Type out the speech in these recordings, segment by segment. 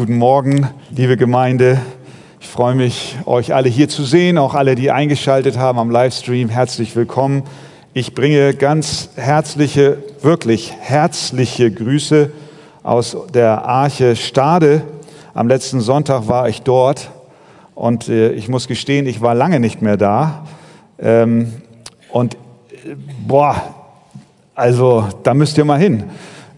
Guten Morgen, liebe Gemeinde. Ich freue mich, euch alle hier zu sehen, auch alle, die eingeschaltet haben am Livestream. Herzlich willkommen. Ich bringe ganz herzliche, wirklich herzliche Grüße aus der Arche Stade. Am letzten Sonntag war ich dort und äh, ich muss gestehen, ich war lange nicht mehr da. Ähm, und äh, boah, also da müsst ihr mal hin.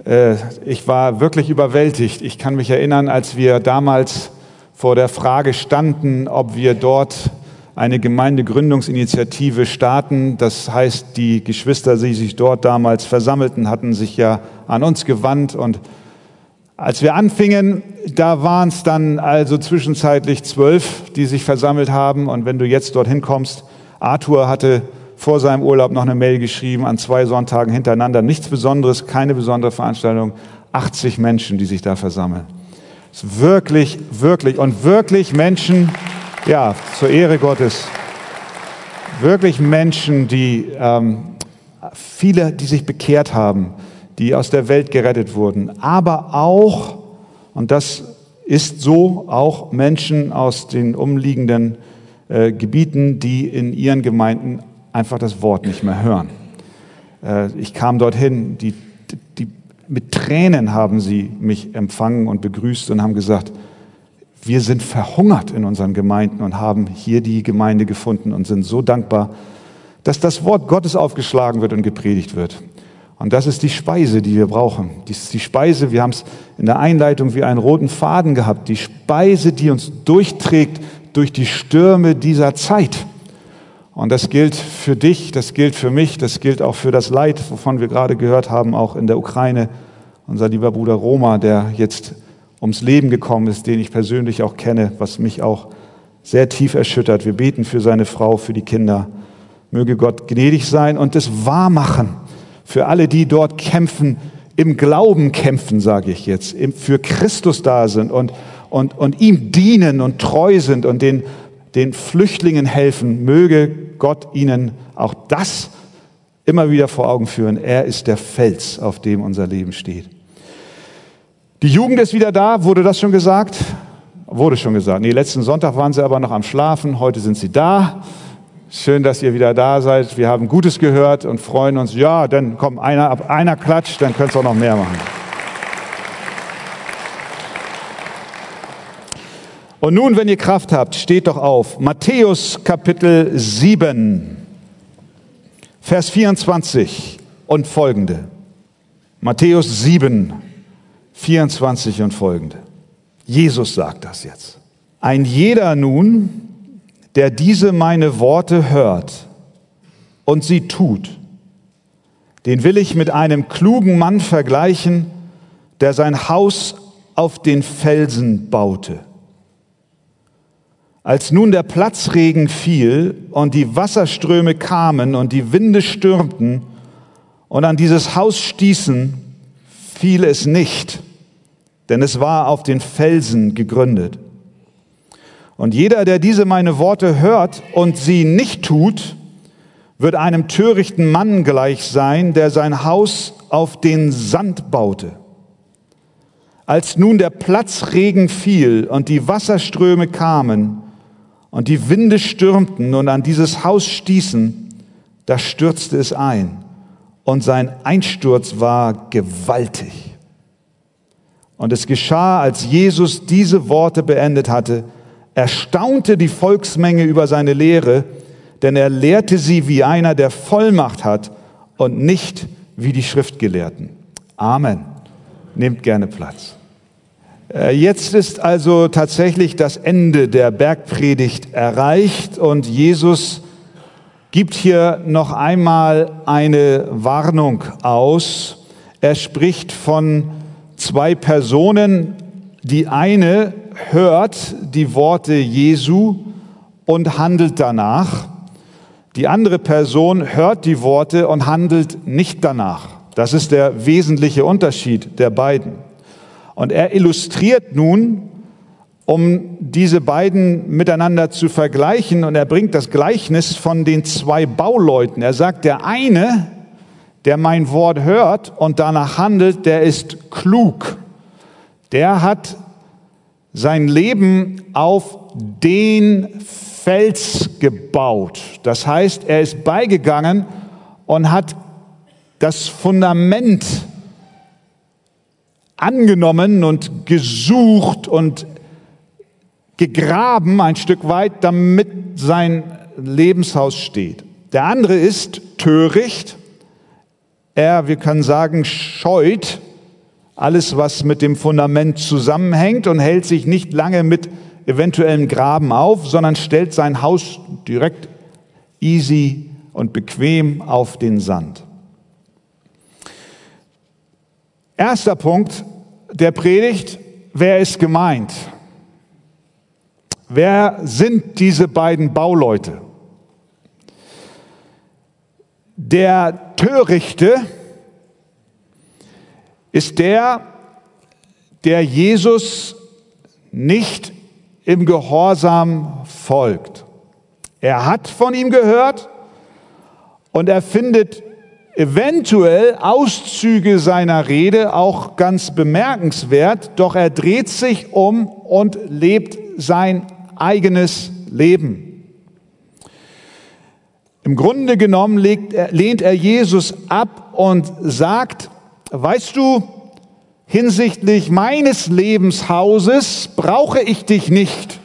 Äh, ich war wirklich überwältigt. Ich kann mich erinnern, als wir damals vor der Frage standen, ob wir dort eine Gemeindegründungsinitiative starten. Das heißt, die Geschwister, die sich dort damals versammelten, hatten sich ja an uns gewandt. Und als wir anfingen, da waren es dann also zwischenzeitlich zwölf, die sich versammelt haben. Und wenn du jetzt dorthin kommst, Arthur hatte vor seinem Urlaub noch eine Mail geschrieben, an zwei Sonntagen hintereinander. Nichts Besonderes, keine besondere Veranstaltung. 80 Menschen, die sich da versammeln. Es ist wirklich, wirklich und wirklich Menschen, ja, zur Ehre Gottes, wirklich Menschen, die ähm, viele, die sich bekehrt haben, die aus der Welt gerettet wurden, aber auch, und das ist so, auch Menschen aus den umliegenden äh, Gebieten, die in ihren Gemeinden einfach das Wort nicht mehr hören. Äh, ich kam dorthin, die, die, mit Tränen haben sie mich empfangen und begrüßt und haben gesagt, wir sind verhungert in unseren Gemeinden und haben hier die Gemeinde gefunden und sind so dankbar, dass das Wort Gottes aufgeschlagen wird und gepredigt wird. Und das ist die Speise, die wir brauchen. Dies ist die Speise, wir haben es in der Einleitung wie einen roten Faden gehabt, die Speise, die uns durchträgt durch die Stürme dieser Zeit. Und das gilt für dich, das gilt für mich, das gilt auch für das Leid, wovon wir gerade gehört haben, auch in der Ukraine. Unser lieber Bruder Roma, der jetzt ums Leben gekommen ist, den ich persönlich auch kenne, was mich auch sehr tief erschüttert. Wir beten für seine Frau, für die Kinder. Möge Gott gnädig sein und es wahrmachen für alle, die dort kämpfen, im Glauben kämpfen, sage ich jetzt, für Christus da sind und, und, und ihm dienen und treu sind und den den Flüchtlingen helfen, möge Gott ihnen auch das immer wieder vor Augen führen. Er ist der Fels, auf dem unser Leben steht. Die Jugend ist wieder da, wurde das schon gesagt? Wurde schon gesagt. Nee, letzten Sonntag waren sie aber noch am Schlafen, heute sind sie da. Schön, dass ihr wieder da seid. Wir haben Gutes gehört und freuen uns. Ja, dann komm, einer, einer klatscht, dann könnt ihr auch noch mehr machen. Und nun, wenn ihr Kraft habt, steht doch auf. Matthäus Kapitel 7, Vers 24 und folgende. Matthäus 7, 24 und folgende. Jesus sagt das jetzt. Ein jeder nun, der diese meine Worte hört und sie tut, den will ich mit einem klugen Mann vergleichen, der sein Haus auf den Felsen baute. Als nun der Platzregen fiel und die Wasserströme kamen und die Winde stürmten und an dieses Haus stießen, fiel es nicht, denn es war auf den Felsen gegründet. Und jeder, der diese meine Worte hört und sie nicht tut, wird einem törichten Mann gleich sein, der sein Haus auf den Sand baute. Als nun der Platzregen fiel und die Wasserströme kamen und die Winde stürmten und an dieses Haus stießen, da stürzte es ein. Und sein Einsturz war gewaltig. Und es geschah, als Jesus diese Worte beendet hatte, erstaunte die Volksmenge über seine Lehre, denn er lehrte sie wie einer, der Vollmacht hat und nicht wie die Schriftgelehrten. Amen. Nehmt gerne Platz. Äh, jetzt ist also tatsächlich das Ende der Bergpredigt erreicht und Jesus gibt hier noch einmal eine Warnung aus. Er spricht von zwei Personen. Die eine hört die Worte Jesu und handelt danach. Die andere Person hört die Worte und handelt nicht danach. Das ist der wesentliche Unterschied der beiden. Und er illustriert nun, um diese beiden miteinander zu vergleichen, und er bringt das Gleichnis von den zwei Bauleuten. Er sagt, der eine, der mein Wort hört und danach handelt, der ist klug. Der hat sein Leben auf den Fels gebaut. Das heißt, er ist beigegangen und hat das Fundament angenommen und gesucht und gegraben ein Stück weit, damit sein Lebenshaus steht. Der andere ist töricht. Er, wir können sagen, scheut alles, was mit dem Fundament zusammenhängt und hält sich nicht lange mit eventuellen Graben auf, sondern stellt sein Haus direkt easy und bequem auf den Sand. Erster Punkt der Predigt, wer ist gemeint? Wer sind diese beiden Bauleute? Der Törichte ist der, der Jesus nicht im Gehorsam folgt. Er hat von ihm gehört und er findet eventuell Auszüge seiner Rede auch ganz bemerkenswert, doch er dreht sich um und lebt sein eigenes Leben. Im Grunde genommen lehnt er Jesus ab und sagt, weißt du, hinsichtlich meines Lebenshauses brauche ich dich nicht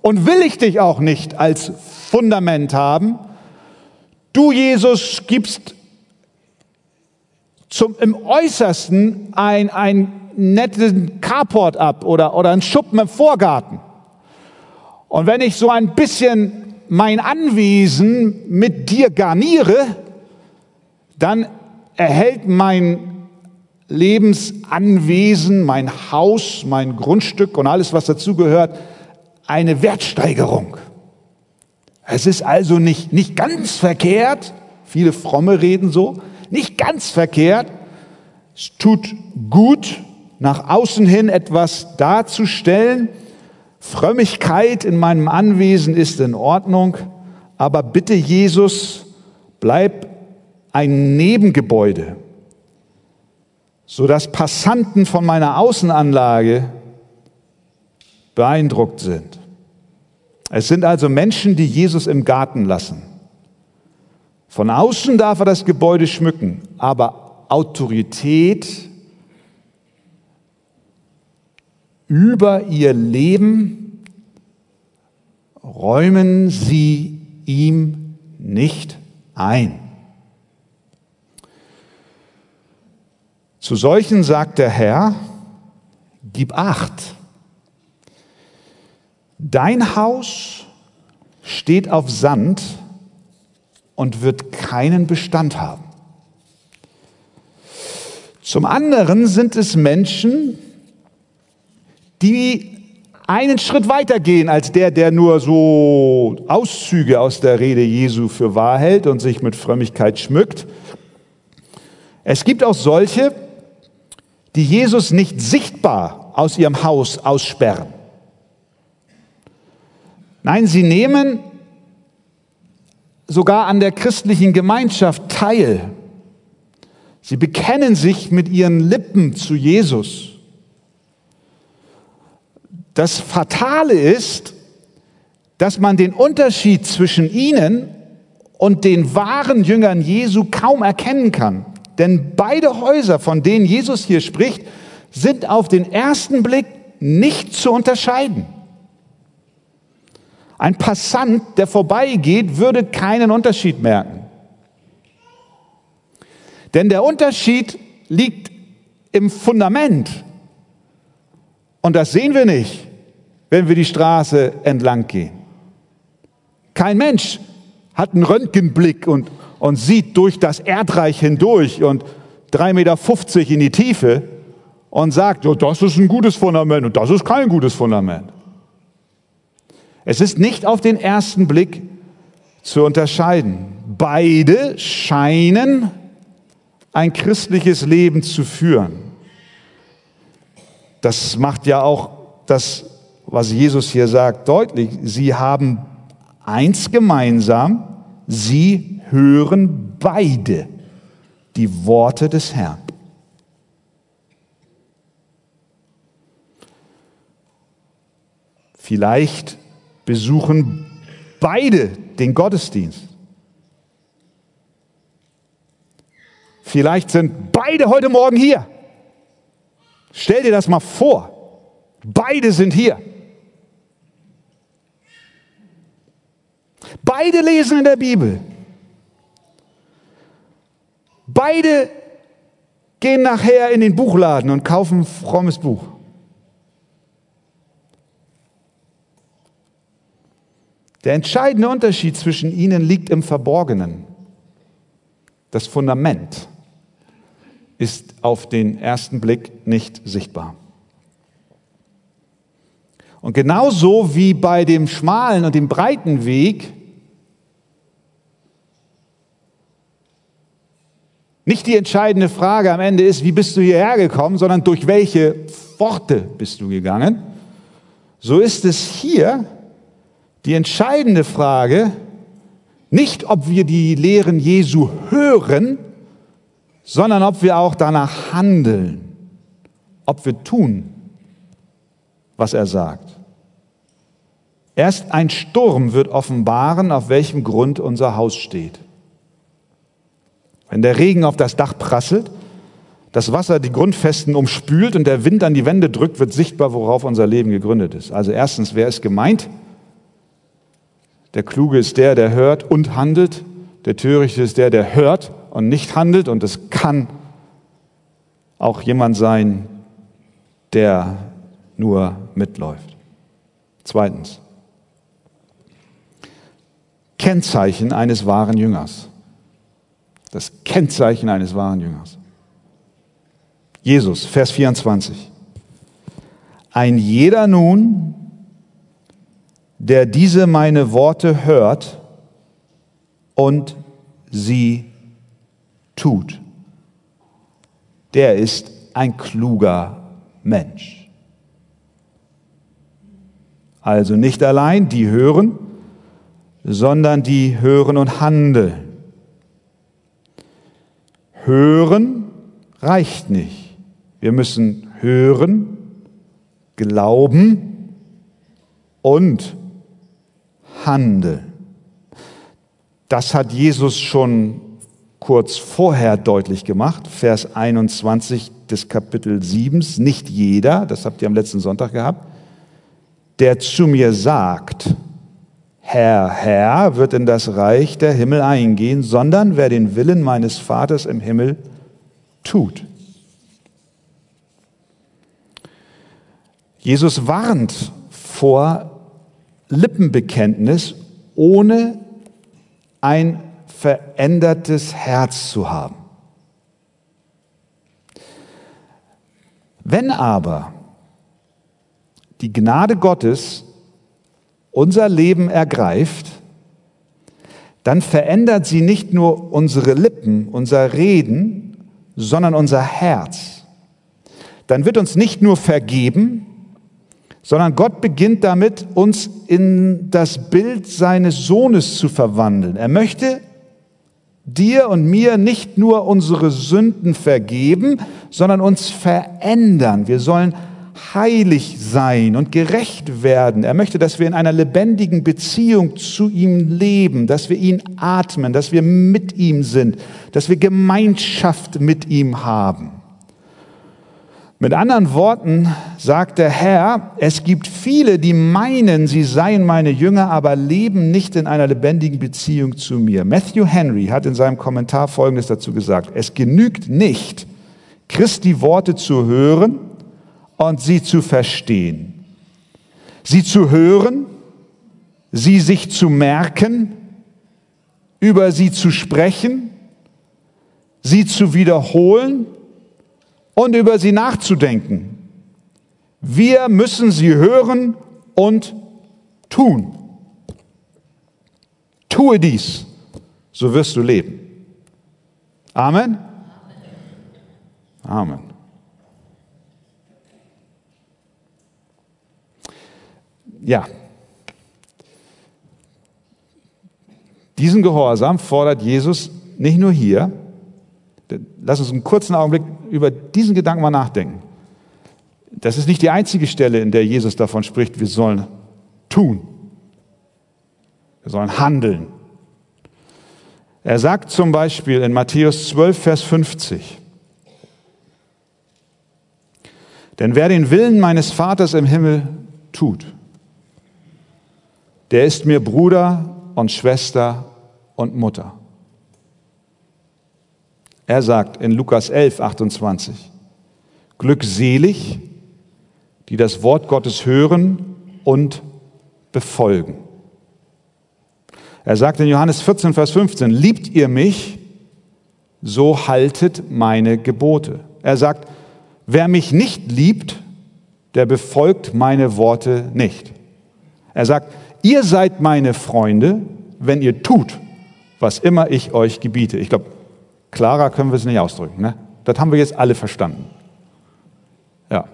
und will ich dich auch nicht als Fundament haben. Du, Jesus, gibst zum, im Äußersten ein, ein netten Carport ab oder, oder einen Schuppen im Vorgarten. Und wenn ich so ein bisschen mein Anwesen mit dir garniere, dann erhält mein Lebensanwesen, mein Haus, mein Grundstück und alles, was dazugehört, eine Wertsteigerung. Es ist also nicht, nicht ganz verkehrt, viele Fromme reden so, nicht ganz verkehrt, es tut gut, nach außen hin etwas darzustellen. Frömmigkeit in meinem Anwesen ist in Ordnung, aber bitte Jesus, bleib ein Nebengebäude sodass Passanten von meiner Außenanlage beeindruckt sind. Es sind also Menschen, die Jesus im Garten lassen. Von außen darf er das Gebäude schmücken, aber Autorität über ihr Leben räumen sie ihm nicht ein. Zu solchen sagt der Herr, gib acht. Dein Haus steht auf Sand und wird keinen Bestand haben. Zum anderen sind es Menschen, die einen Schritt weiter gehen als der, der nur so Auszüge aus der Rede Jesu für wahr hält und sich mit Frömmigkeit schmückt. Es gibt auch solche, die Jesus nicht sichtbar aus ihrem Haus aussperren. Nein, sie nehmen sogar an der christlichen Gemeinschaft teil. Sie bekennen sich mit ihren Lippen zu Jesus. Das Fatale ist, dass man den Unterschied zwischen ihnen und den wahren Jüngern Jesu kaum erkennen kann. Denn beide Häuser, von denen Jesus hier spricht, sind auf den ersten Blick nicht zu unterscheiden. Ein Passant, der vorbeigeht, würde keinen Unterschied merken. Denn der Unterschied liegt im Fundament. Und das sehen wir nicht, wenn wir die Straße entlang gehen. Kein Mensch hat einen Röntgenblick und und sieht durch das Erdreich hindurch und 3,50 Meter in die Tiefe und sagt, ja, das ist ein gutes Fundament und das ist kein gutes Fundament. Es ist nicht auf den ersten Blick zu unterscheiden. Beide scheinen ein christliches Leben zu führen. Das macht ja auch das, was Jesus hier sagt, deutlich. Sie haben eins gemeinsam, sie hören beide die Worte des Herrn. Vielleicht besuchen beide den Gottesdienst. Vielleicht sind beide heute Morgen hier. Stell dir das mal vor. Beide sind hier. Beide lesen in der Bibel. Beide gehen nachher in den Buchladen und kaufen ein frommes Buch. Der entscheidende Unterschied zwischen ihnen liegt im Verborgenen. Das Fundament ist auf den ersten Blick nicht sichtbar. Und genauso wie bei dem schmalen und dem breiten Weg nicht die entscheidende Frage am Ende ist, wie bist du hierher gekommen, sondern durch welche Pforte bist du gegangen, so ist es hier die entscheidende Frage, nicht ob wir die Lehren Jesu hören, sondern ob wir auch danach handeln, ob wir tun, was er sagt. Erst ein Sturm wird offenbaren, auf welchem Grund unser Haus steht. Wenn der Regen auf das Dach prasselt, das Wasser die Grundfesten umspült und der Wind an die Wände drückt, wird sichtbar, worauf unser Leben gegründet ist. Also erstens, wer ist gemeint? Der Kluge ist der, der hört und handelt. Der Törichte ist der, der hört und nicht handelt. Und es kann auch jemand sein, der nur mitläuft. Zweitens. Kennzeichen eines wahren Jüngers. Das Kennzeichen eines wahren Jüngers. Jesus, Vers 24. Ein jeder nun, der diese meine Worte hört und sie tut, der ist ein kluger Mensch. Also nicht allein die hören, sondern die hören und handeln. Hören reicht nicht. Wir müssen hören, glauben und handeln. Das hat Jesus schon kurz vorher deutlich gemacht, Vers 21 des Kapitel 7. Nicht jeder, das habt ihr am letzten Sonntag gehabt, der zu mir sagt, Herr, Herr, wird in das Reich der Himmel eingehen, sondern wer den Willen meines Vaters im Himmel tut. Jesus warnt vor Lippenbekenntnis, ohne ein verändertes Herz zu haben. Wenn aber die Gnade Gottes unser Leben ergreift, dann verändert sie nicht nur unsere Lippen, unser Reden, sondern unser Herz. Dann wird uns nicht nur vergeben, sondern Gott beginnt damit, uns in das Bild seines Sohnes zu verwandeln. Er möchte dir und mir nicht nur unsere Sünden vergeben, sondern uns verändern. Wir sollen heilig sein und gerecht werden. Er möchte, dass wir in einer lebendigen Beziehung zu ihm leben, dass wir ihn atmen, dass wir mit ihm sind, dass wir Gemeinschaft mit ihm haben. Mit anderen Worten sagt der Herr, es gibt viele, die meinen, sie seien meine Jünger, aber leben nicht in einer lebendigen Beziehung zu mir. Matthew Henry hat in seinem Kommentar Folgendes dazu gesagt. Es genügt nicht, Christi Worte zu hören und sie zu verstehen. Sie zu hören, sie sich zu merken, über sie zu sprechen, sie zu wiederholen und über sie nachzudenken. Wir müssen sie hören und tun. Tue dies, so wirst du leben. Amen. Amen. Ja. Diesen Gehorsam fordert Jesus nicht nur hier, Lass uns einen kurzen Augenblick über diesen Gedanken mal nachdenken. Das ist nicht die einzige Stelle, in der Jesus davon spricht, wir sollen tun. Wir sollen handeln. Er sagt zum Beispiel in Matthäus 12, Vers 50, denn wer den Willen meines Vaters im Himmel tut, der ist mir Bruder und Schwester und Mutter. Er sagt in Lukas 11, 28, glückselig, die das Wort Gottes hören und befolgen. Er sagt in Johannes 14, Vers 15, liebt ihr mich, so haltet meine Gebote. Er sagt, wer mich nicht liebt, der befolgt meine Worte nicht. Er sagt, ihr seid meine Freunde, wenn ihr tut, was immer ich euch gebiete. Ich glaube, klarer können wir es nicht ausdrücken. Ne? Das haben wir jetzt alle verstanden. Ja.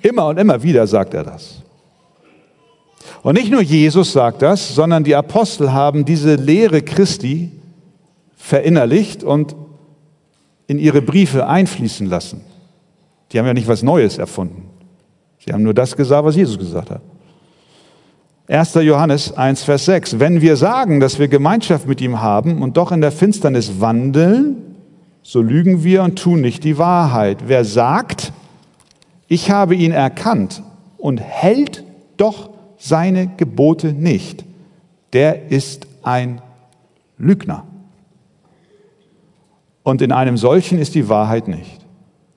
Immer und immer wieder sagt er das. Und nicht nur Jesus sagt das, sondern die Apostel haben diese Lehre Christi verinnerlicht und in ihre Briefe einfließen lassen. Die haben ja nicht was Neues erfunden. Sie haben nur das gesagt, was Jesus gesagt hat. 1. Johannes 1, Vers 6. Wenn wir sagen, dass wir Gemeinschaft mit ihm haben und doch in der Finsternis wandeln, so lügen wir und tun nicht die Wahrheit. Wer sagt, ich habe ihn erkannt und hält doch seine Gebote nicht, der ist ein Lügner. Und in einem solchen ist die Wahrheit nicht.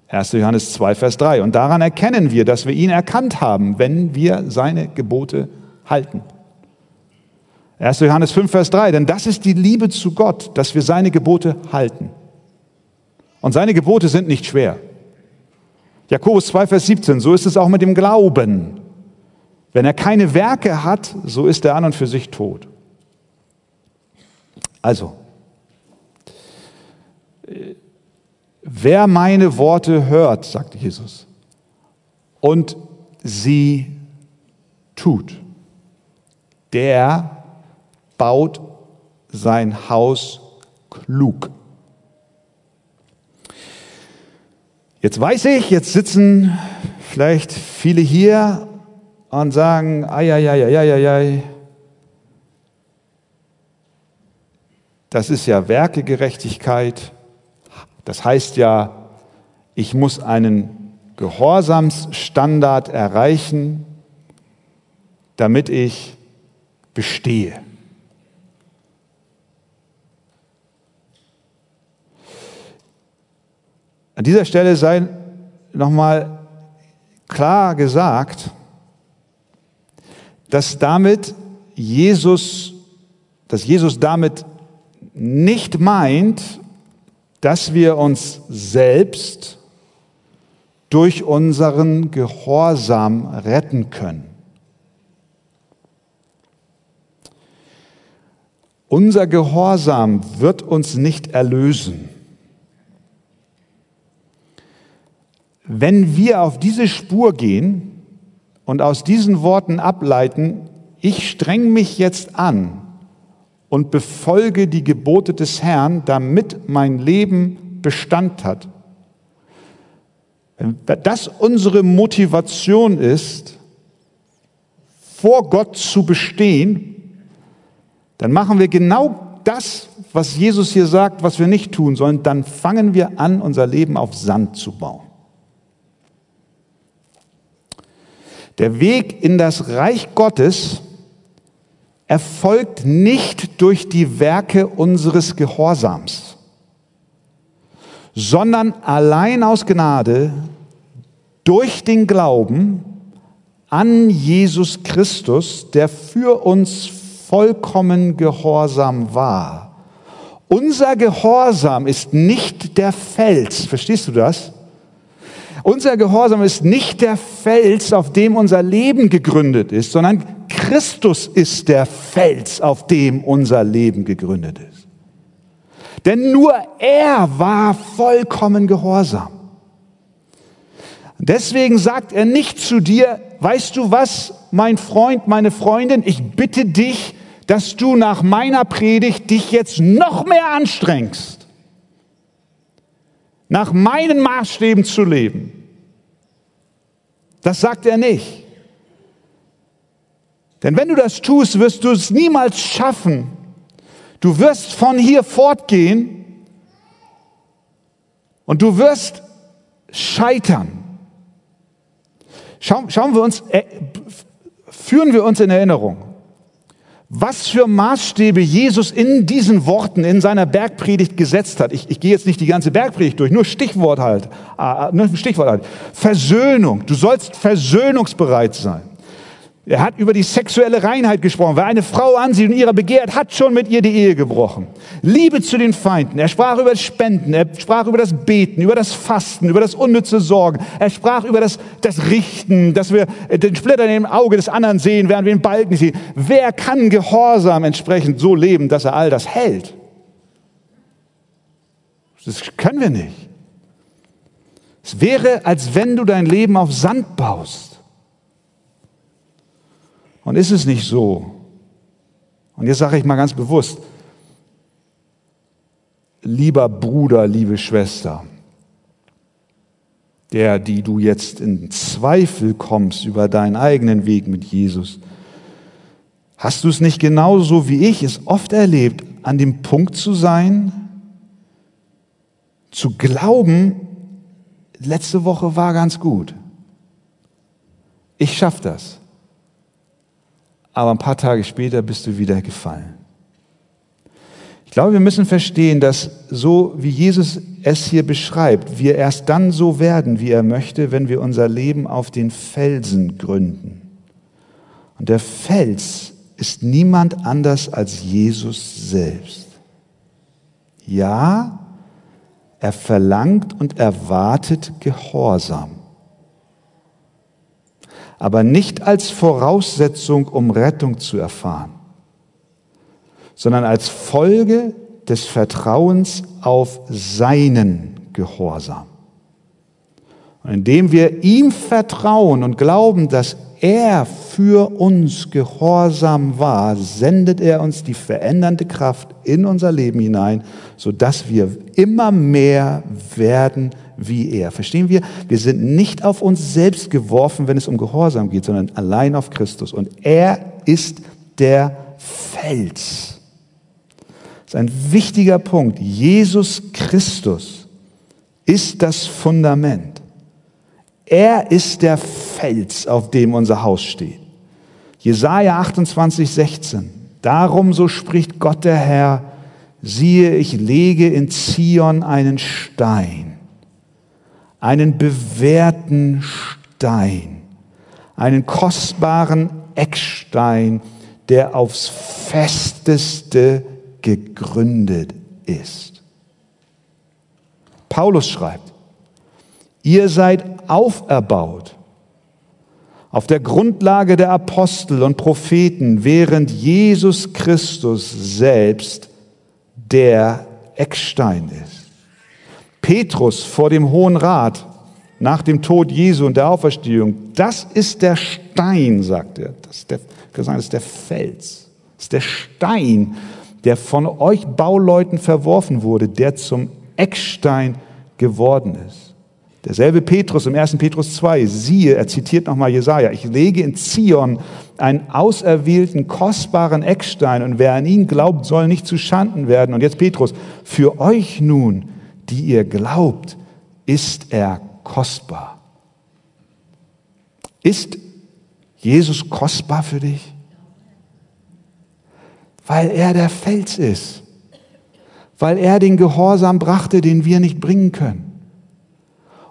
1. Johannes 2, Vers 3. Und daran erkennen wir, dass wir ihn erkannt haben, wenn wir seine Gebote halten. 1. Johannes 5, Vers 3. Denn das ist die Liebe zu Gott, dass wir seine Gebote halten. Und seine Gebote sind nicht schwer. Jakobus 2, Vers 17. So ist es auch mit dem Glauben. Wenn er keine Werke hat, so ist er an und für sich tot. Also, wer meine Worte hört, sagt Jesus, und sie tut, der baut sein Haus klug. Jetzt weiß ich, jetzt sitzen vielleicht viele hier und sagen, ai. Das ist ja Werkegerechtigkeit. Das heißt ja, ich muss einen Gehorsamsstandard erreichen, damit ich bestehe. An dieser Stelle sei nochmal klar gesagt, dass damit Jesus, dass Jesus damit nicht meint, dass wir uns selbst durch unseren Gehorsam retten können. Unser Gehorsam wird uns nicht erlösen. Wenn wir auf diese Spur gehen, und aus diesen Worten ableiten, ich streng mich jetzt an und befolge die Gebote des Herrn, damit mein Leben Bestand hat. Wenn das unsere Motivation ist, vor Gott zu bestehen, dann machen wir genau das, was Jesus hier sagt, was wir nicht tun sollen. Dann fangen wir an, unser Leben auf Sand zu bauen. Der Weg in das Reich Gottes erfolgt nicht durch die Werke unseres Gehorsams, sondern allein aus Gnade durch den Glauben an Jesus Christus, der für uns vollkommen gehorsam war. Unser Gehorsam ist nicht der Fels, verstehst du das? Unser Gehorsam ist nicht der Fels, auf dem unser Leben gegründet ist, sondern Christus ist der Fels, auf dem unser Leben gegründet ist. Denn nur er war vollkommen gehorsam. Deswegen sagt er nicht zu dir, weißt du was, mein Freund, meine Freundin, ich bitte dich, dass du nach meiner Predigt dich jetzt noch mehr anstrengst nach meinen Maßstäben zu leben. Das sagt er nicht. Denn wenn du das tust, wirst du es niemals schaffen. Du wirst von hier fortgehen und du wirst scheitern. Schauen, schauen wir uns, äh, führen wir uns in Erinnerung, was für Maßstäbe Jesus in diesen Worten in seiner Bergpredigt gesetzt hat. Ich, ich gehe jetzt nicht die ganze Bergpredigt durch, nur Stichwort halt, äh, nur Stichwort halt. Versöhnung. Du sollst versöhnungsbereit sein. Er hat über die sexuelle Reinheit gesprochen. Wer eine Frau ansieht und ihrer begehrt, hat schon mit ihr die Ehe gebrochen. Liebe zu den Feinden. Er sprach über das Spenden. Er sprach über das Beten, über das Fasten, über das unnütze Sorgen. Er sprach über das, das Richten, dass wir den Splitter in dem Auge des anderen sehen, während wir den Balken sehen. Wer kann Gehorsam entsprechend so leben, dass er all das hält? Das können wir nicht. Es wäre, als wenn du dein Leben auf Sand baust. Und ist es nicht so? Und jetzt sage ich mal ganz bewusst, lieber Bruder, liebe Schwester, der, die du jetzt in Zweifel kommst über deinen eigenen Weg mit Jesus, hast du es nicht genauso wie ich es oft erlebt, an dem Punkt zu sein, zu glauben, letzte Woche war ganz gut. Ich schaffe das aber ein paar Tage später bist du wieder gefallen. Ich glaube, wir müssen verstehen, dass so wie Jesus es hier beschreibt, wir erst dann so werden, wie er möchte, wenn wir unser Leben auf den Felsen gründen. Und der Fels ist niemand anders als Jesus selbst. Ja, er verlangt und erwartet Gehorsam aber nicht als Voraussetzung, um Rettung zu erfahren, sondern als Folge des Vertrauens auf seinen Gehorsam. Und indem wir ihm vertrauen und glauben, dass er für uns gehorsam war, sendet er uns die verändernde Kraft in unser Leben hinein, sodass wir immer mehr werden wie er. Verstehen wir? Wir sind nicht auf uns selbst geworfen, wenn es um Gehorsam geht, sondern allein auf Christus. Und er ist der Fels. Das ist ein wichtiger Punkt. Jesus Christus ist das Fundament. Er ist der Fels, auf dem unser Haus steht. Jesaja 28, 16. Darum, so spricht Gott der Herr, siehe, ich lege in Zion einen Stein einen bewährten Stein, einen kostbaren Eckstein, der aufs festeste gegründet ist. Paulus schreibt, ihr seid auferbaut auf der Grundlage der Apostel und Propheten, während Jesus Christus selbst der Eckstein ist. Petrus vor dem Hohen Rat nach dem Tod Jesu und der Auferstehung, das ist der Stein, sagt er. Das ist der, das ist der Fels. Das ist der Stein, der von euch Bauleuten verworfen wurde, der zum Eckstein geworden ist. Derselbe Petrus im 1. Petrus 2, siehe, er zitiert nochmal Jesaja, ich lege in Zion einen auserwählten, kostbaren Eckstein und wer an ihn glaubt, soll nicht zu Schanden werden. Und jetzt Petrus, für euch nun die ihr glaubt, ist er kostbar. Ist Jesus kostbar für dich? Weil er der Fels ist, weil er den Gehorsam brachte, den wir nicht bringen können.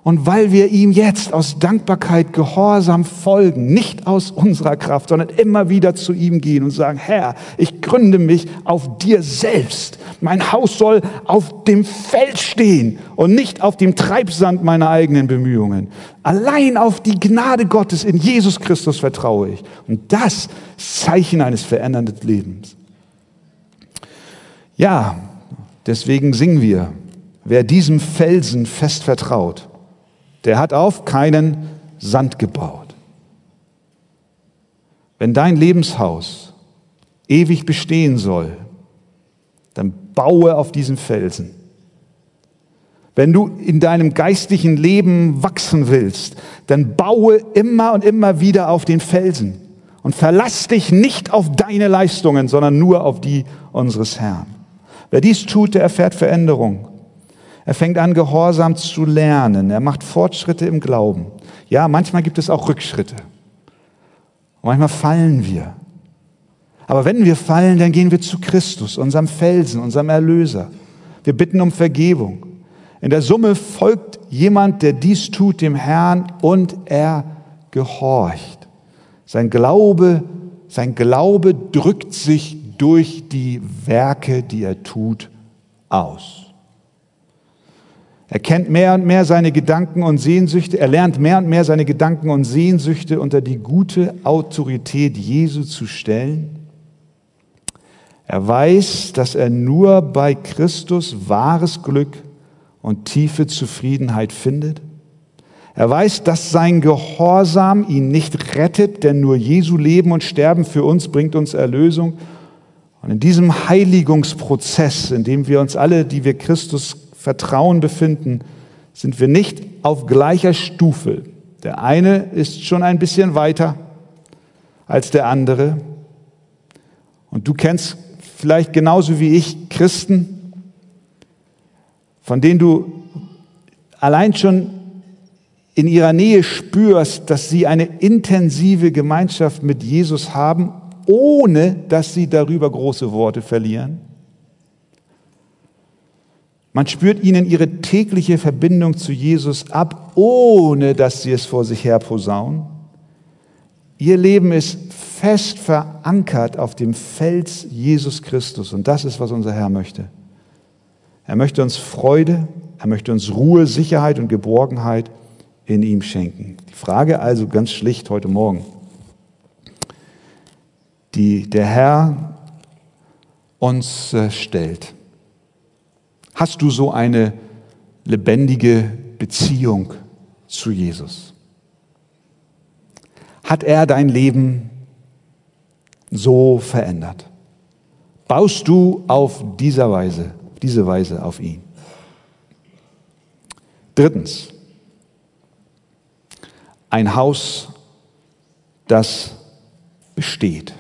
Und weil wir ihm jetzt aus Dankbarkeit gehorsam folgen, nicht aus unserer Kraft, sondern immer wieder zu ihm gehen und sagen, Herr, ich gründe mich auf dir selbst. Mein Haus soll auf dem Feld stehen und nicht auf dem Treibsand meiner eigenen Bemühungen. Allein auf die Gnade Gottes in Jesus Christus vertraue ich. Und das ist Zeichen eines verändernden Lebens. Ja, deswegen singen wir, wer diesem Felsen fest vertraut, der hat auf keinen Sand gebaut. Wenn dein Lebenshaus ewig bestehen soll, dann baue auf diesen Felsen. Wenn du in deinem geistlichen Leben wachsen willst, dann baue immer und immer wieder auf den Felsen und verlass dich nicht auf deine Leistungen, sondern nur auf die unseres Herrn. Wer dies tut, der erfährt Veränderung. Er fängt an, gehorsam zu lernen. Er macht Fortschritte im Glauben. Ja, manchmal gibt es auch Rückschritte. manchmal fallen wir. Aber wenn wir fallen, dann gehen wir zu Christus, unserem Felsen, unserem Erlöser. Wir bitten um Vergebung. In der Summe folgt jemand, der dies tut, dem Herrn und er gehorcht. Sein Glaube, sein Glaube drückt sich durch die Werke, die er tut, aus. Er kennt mehr und mehr seine Gedanken und Sehnsüchte, er lernt mehr und mehr seine Gedanken und Sehnsüchte unter die gute Autorität Jesu zu stellen. Er weiß, dass er nur bei Christus wahres Glück und tiefe Zufriedenheit findet. Er weiß, dass sein Gehorsam ihn nicht rettet, denn nur Jesu Leben und Sterben für uns bringt uns Erlösung. Und in diesem Heiligungsprozess, in dem wir uns alle, die wir Christus vertrauen, befinden, sind wir nicht auf gleicher Stufe. Der eine ist schon ein bisschen weiter als der andere. Und du kennst vielleicht genauso wie ich Christen, von denen du allein schon in ihrer Nähe spürst, dass sie eine intensive Gemeinschaft mit Jesus haben, ohne dass sie darüber große Worte verlieren. Man spürt ihnen ihre tägliche Verbindung zu Jesus ab, ohne dass sie es vor sich her posaunen. Ihr Leben ist fest verankert auf dem Fels Jesus Christus. Und das ist, was unser Herr möchte. Er möchte uns Freude, er möchte uns Ruhe, Sicherheit und Geborgenheit in ihm schenken. Die Frage also ganz schlicht heute Morgen, die der Herr uns äh, stellt. Hast du so eine lebendige Beziehung zu Jesus? Hat er dein Leben so verändert? Baust du auf dieser Weise, diese Weise auf ihn? Drittens, ein Haus, das besteht.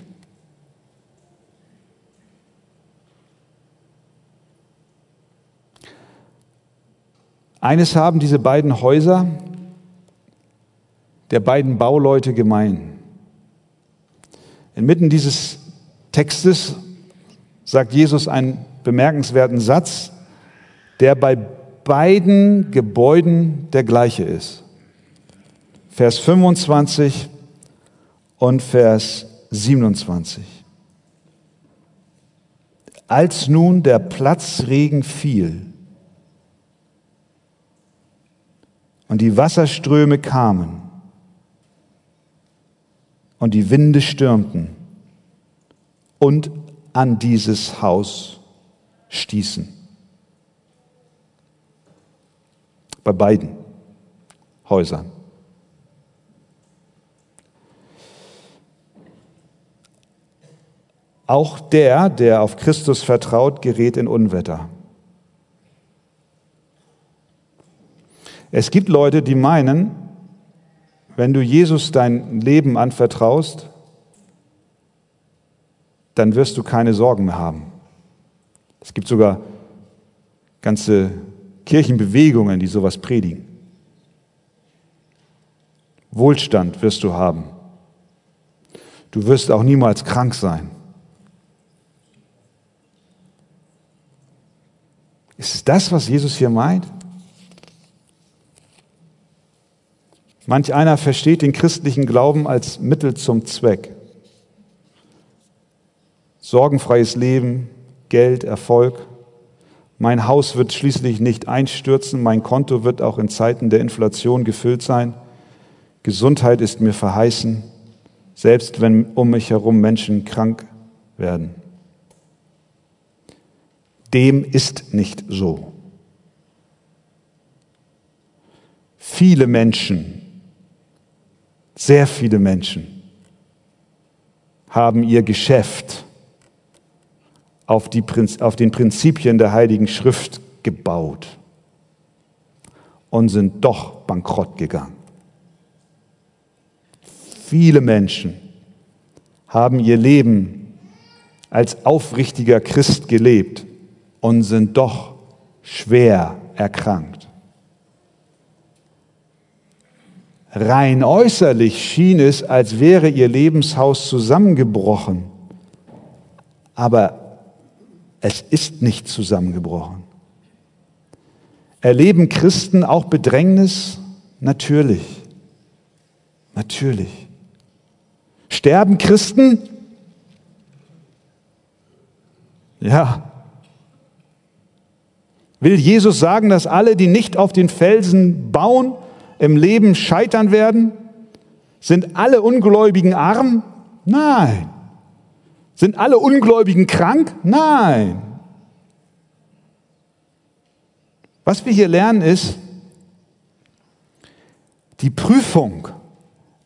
Eines haben diese beiden Häuser der beiden Bauleute gemein. Inmitten dieses Textes sagt Jesus einen bemerkenswerten Satz, der bei beiden Gebäuden der gleiche ist. Vers 25 und Vers 27. Als nun der Platzregen fiel und die Wasserströme kamen, und die Winde stürmten und an dieses Haus stießen. Bei beiden Häusern. Auch der, der auf Christus vertraut, gerät in Unwetter. Es gibt Leute, die meinen, wenn du Jesus dein Leben anvertraust, dann wirst du keine Sorgen mehr haben. Es gibt sogar ganze Kirchenbewegungen, die sowas predigen. Wohlstand wirst du haben. Du wirst auch niemals krank sein. Ist es das, was Jesus hier meint? Manch einer versteht den christlichen Glauben als Mittel zum Zweck. Sorgenfreies Leben, Geld, Erfolg. Mein Haus wird schließlich nicht einstürzen, mein Konto wird auch in Zeiten der Inflation gefüllt sein. Gesundheit ist mir verheißen, selbst wenn um mich herum Menschen krank werden. Dem ist nicht so. Viele Menschen sehr viele Menschen haben ihr Geschäft auf, die, auf den Prinzipien der Heiligen Schrift gebaut. und sind doch bankrott gegangen. Viele Menschen haben ihr Leben als aufrichtiger Christ gelebt und sind doch schwer erkrankt. Rein äußerlich schien es, als wäre ihr Lebenshaus zusammengebrochen. Aber es ist nicht zusammengebrochen. Erleben Christen auch Bedrängnis? Natürlich. Natürlich. Sterben Christen? Ja. Will Jesus sagen, dass alle, die nicht auf den Felsen bauen, im Leben scheitern werden? Sind alle Ungläubigen arm? Nein. Sind alle Ungläubigen krank? Nein. Was wir hier lernen ist, die Prüfung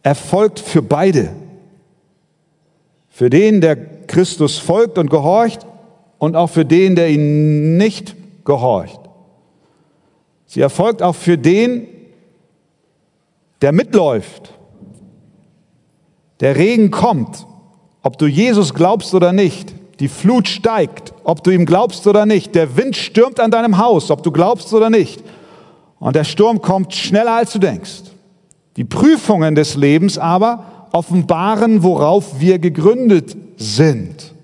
erfolgt für beide. Für den, der Christus folgt und gehorcht und auch für den, der ihn nicht gehorcht. Sie erfolgt auch für den, der mitläuft. Der Regen kommt, ob du Jesus glaubst oder nicht. Die Flut steigt, ob du ihm glaubst oder nicht. Der Wind stürmt an deinem Haus, ob du glaubst oder nicht. Und der Sturm kommt schneller, als du denkst. Die Prüfungen des Lebens aber offenbaren, worauf wir gegründet sind.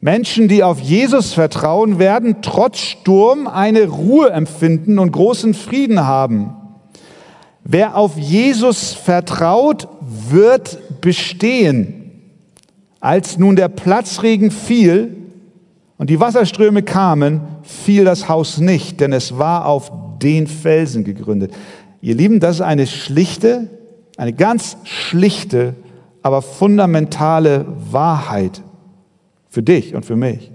Menschen, die auf Jesus vertrauen, werden trotz Sturm eine Ruhe empfinden und großen Frieden haben. Wer auf Jesus vertraut, wird bestehen. Als nun der Platzregen fiel und die Wasserströme kamen, fiel das Haus nicht, denn es war auf den Felsen gegründet. Ihr Lieben, das ist eine schlichte, eine ganz schlichte, aber fundamentale Wahrheit für dich und für mich.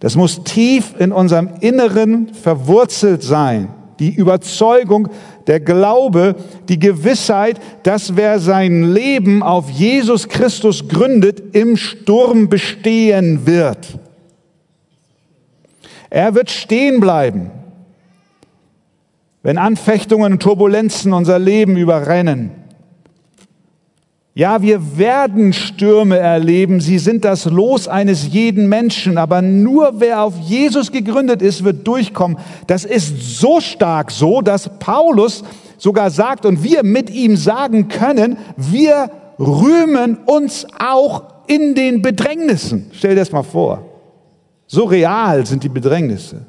Das muss tief in unserem Inneren verwurzelt sein. Die Überzeugung, der Glaube, die Gewissheit, dass wer sein Leben auf Jesus Christus gründet, im Sturm bestehen wird. Er wird stehen bleiben, wenn Anfechtungen und Turbulenzen unser Leben überrennen. Ja, wir werden Stürme erleben, sie sind das Los eines jeden Menschen, aber nur wer auf Jesus gegründet ist, wird durchkommen. Das ist so stark so, dass Paulus sogar sagt und wir mit ihm sagen können, wir rühmen uns auch in den Bedrängnissen. Stell dir das mal vor. So real sind die Bedrängnisse.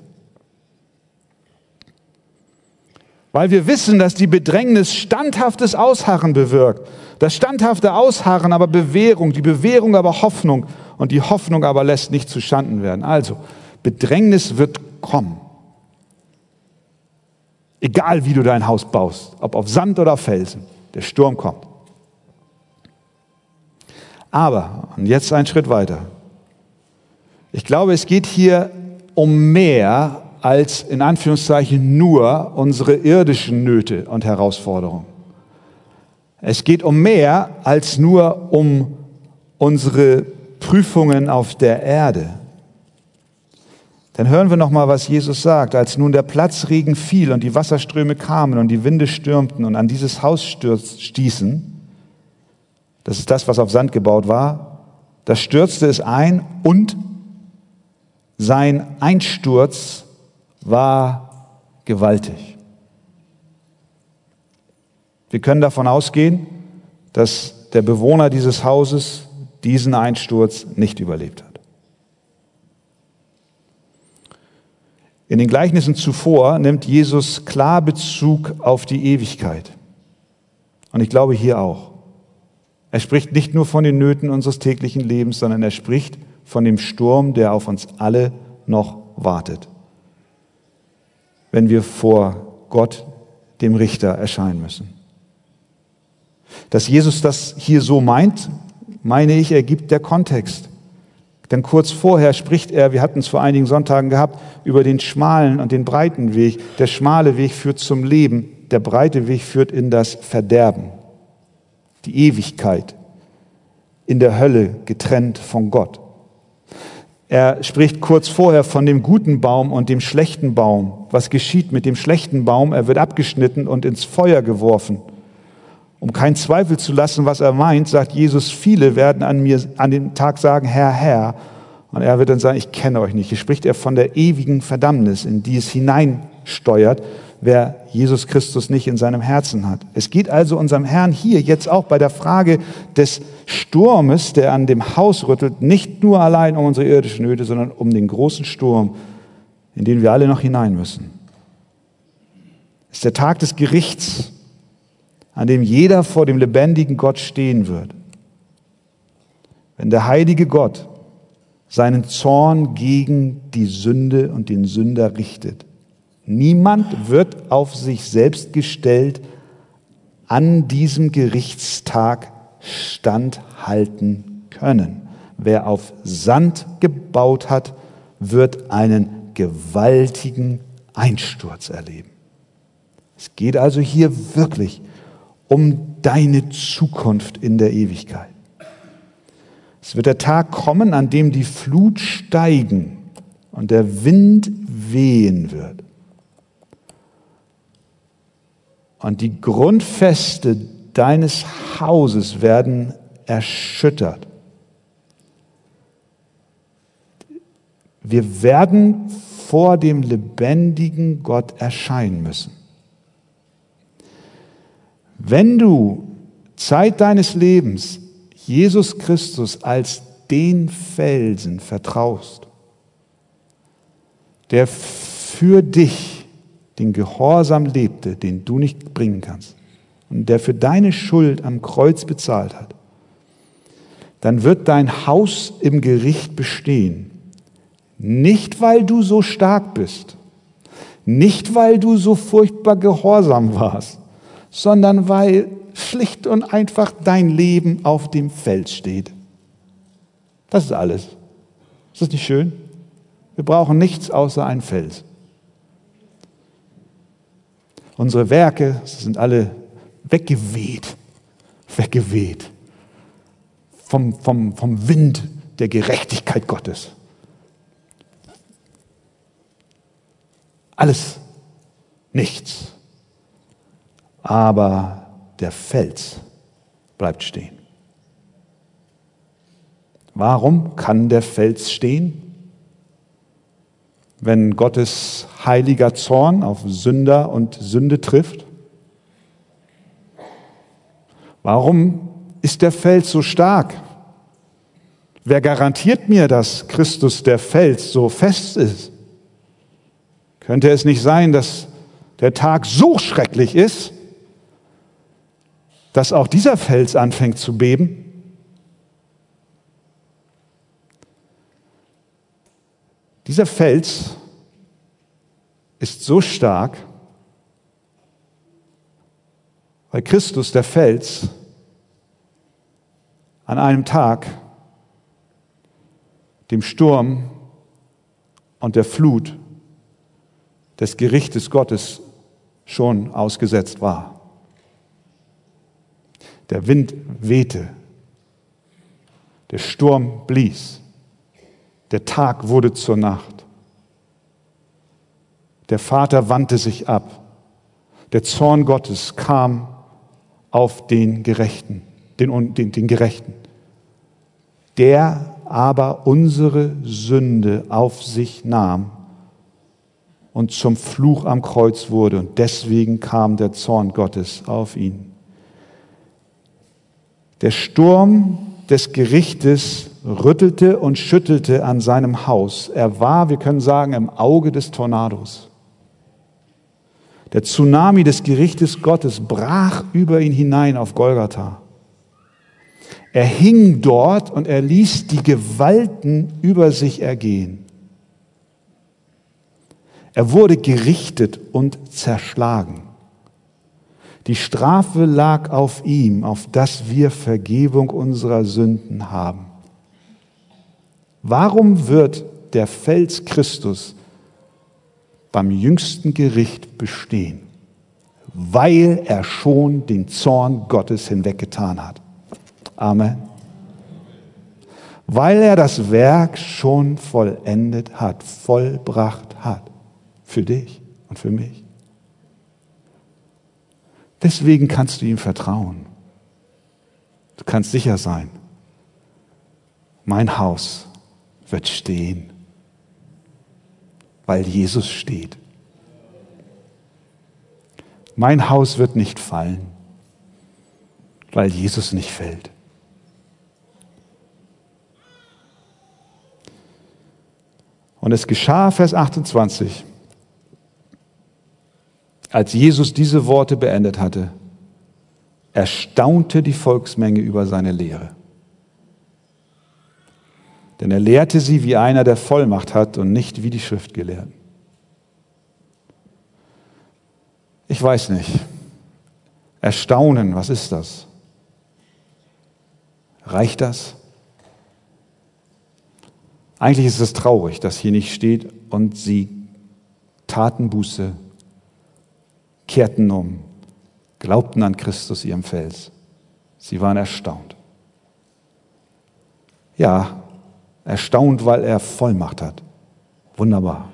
Weil wir wissen, dass die Bedrängnis standhaftes Ausharren bewirkt. Das standhafte Ausharren aber Bewährung, die Bewährung aber Hoffnung und die Hoffnung aber lässt nicht zu Schanden werden. Also, Bedrängnis wird kommen. Egal wie du dein Haus baust, ob auf Sand oder auf Felsen, der Sturm kommt. Aber, und jetzt ein Schritt weiter. Ich glaube, es geht hier um mehr als in Anführungszeichen nur unsere irdischen Nöte und Herausforderungen. Es geht um mehr als nur um unsere Prüfungen auf der Erde. Dann hören wir noch mal, was Jesus sagt, als nun der Platzregen fiel und die Wasserströme kamen und die Winde stürmten und an dieses Haus stießen. Das ist das, was auf Sand gebaut war. Da stürzte es ein und sein Einsturz war gewaltig. Wir können davon ausgehen, dass der Bewohner dieses Hauses diesen Einsturz nicht überlebt hat. In den Gleichnissen zuvor nimmt Jesus klar Bezug auf die Ewigkeit. Und ich glaube hier auch. Er spricht nicht nur von den Nöten unseres täglichen Lebens, sondern er spricht von dem Sturm, der auf uns alle noch wartet wenn wir vor Gott, dem Richter, erscheinen müssen. Dass Jesus das hier so meint, meine ich, ergibt der Kontext. Denn kurz vorher spricht er, wir hatten es vor einigen Sonntagen gehabt, über den schmalen und den breiten Weg. Der schmale Weg führt zum Leben, der breite Weg führt in das Verderben, die Ewigkeit, in der Hölle getrennt von Gott. Er spricht kurz vorher von dem guten Baum und dem schlechten Baum. Was geschieht mit dem schlechten Baum? Er wird abgeschnitten und ins Feuer geworfen. Um keinen Zweifel zu lassen, was er meint, sagt Jesus, viele werden an mir an dem Tag sagen, Herr, Herr. Und er wird dann sagen, ich kenne euch nicht. Hier spricht er von der ewigen Verdammnis, in die es hineinsteuert, wer Jesus Christus nicht in seinem Herzen hat. Es geht also unserem Herrn hier jetzt auch bei der Frage des Sturmes, der an dem Haus rüttelt, nicht nur allein um unsere irdischen Nöte, sondern um den großen Sturm, in den wir alle noch hinein müssen. Es ist der Tag des Gerichts, an dem jeder vor dem lebendigen Gott stehen wird. Wenn der heilige Gott seinen Zorn gegen die Sünde und den Sünder richtet. Niemand wird auf sich selbst gestellt an diesem Gerichtstag standhalten können. Wer auf Sand gebaut hat, wird einen gewaltigen Einsturz erleben. Es geht also hier wirklich um deine Zukunft in der Ewigkeit. Es wird der Tag kommen, an dem die Flut steigen und der Wind wehen wird. Und die Grundfeste deines Hauses werden erschüttert. Wir werden vor dem lebendigen Gott erscheinen müssen. Wenn du Zeit deines Lebens Jesus Christus als den Felsen vertraust, der für dich den Gehorsam lebte, den du nicht bringen kannst, und der für deine Schuld am Kreuz bezahlt hat, dann wird dein Haus im Gericht bestehen. Nicht, weil du so stark bist, nicht, weil du so furchtbar gehorsam warst, sondern weil schlicht und einfach dein Leben auf dem Fels steht. Das ist alles. Ist das nicht schön? Wir brauchen nichts außer ein Fels. Unsere Werke sind alle weggeweht, weggeweht vom, vom, vom Wind der Gerechtigkeit Gottes. Alles nichts. Aber der Fels bleibt stehen. Warum kann der Fels stehen? Wenn Gottes heiliger Zorn auf Sünder und Sünde trifft? Warum ist der Fels so stark? Wer garantiert mir, dass Christus der Fels so fest ist? Könnte es nicht sein, dass der Tag so schrecklich ist, dass auch dieser Fels anfängt zu beben? Dieser Fels ist so stark, weil Christus, der Fels, an einem Tag dem Sturm und der Flut des Gerichtes Gottes schon ausgesetzt war. Der Wind wehte, der Sturm blies, der Tag wurde zur Nacht. Der Vater wandte sich ab. Der Zorn Gottes kam auf den Gerechten, den, den, den Gerechten. Der aber unsere Sünde auf sich nahm und zum Fluch am Kreuz wurde. Und deswegen kam der Zorn Gottes auf ihn. Der Sturm des Gerichtes rüttelte und schüttelte an seinem Haus. Er war, wir können sagen, im Auge des Tornados. Der Tsunami des Gerichtes Gottes brach über ihn hinein auf Golgatha. Er hing dort und er ließ die Gewalten über sich ergehen. Er wurde gerichtet und zerschlagen. Die Strafe lag auf ihm, auf dass wir Vergebung unserer Sünden haben. Warum wird der Fels Christus beim jüngsten Gericht bestehen? Weil er schon den Zorn Gottes hinweggetan hat. Amen. weil er das Werk schon vollendet hat, vollbracht hat. Für dich und für mich. Deswegen kannst du ihm vertrauen. Du kannst sicher sein, mein Haus wird stehen, weil Jesus steht. Mein Haus wird nicht fallen, weil Jesus nicht fällt. Und es geschah, Vers 28, als Jesus diese Worte beendet hatte, erstaunte die Volksmenge über seine Lehre. Denn er lehrte sie, wie einer, der Vollmacht hat und nicht wie die Schriftgelehrten. Ich weiß nicht. Erstaunen, was ist das? Reicht das? Eigentlich ist es traurig, dass hier nicht steht, und sie taten Buße, kehrten um, glaubten an Christus, ihrem Fels. Sie waren erstaunt. Ja, erstaunt, weil er Vollmacht hat. Wunderbar.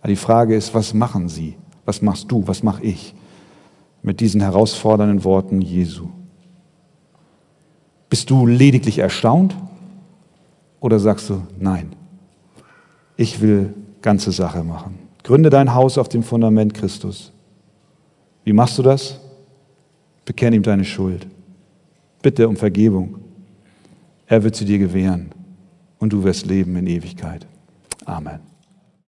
Aber die Frage ist, was machen sie? Was machst du? Was mache ich mit diesen herausfordernden Worten Jesu? Bist du lediglich erstaunt? Oder sagst du, nein, ich will ganze Sache machen. Gründe dein Haus auf dem Fundament Christus. Wie machst du das? Bekenne ihm deine Schuld. Bitte um Vergebung. Er wird sie dir gewähren und du wirst leben in Ewigkeit. Amen.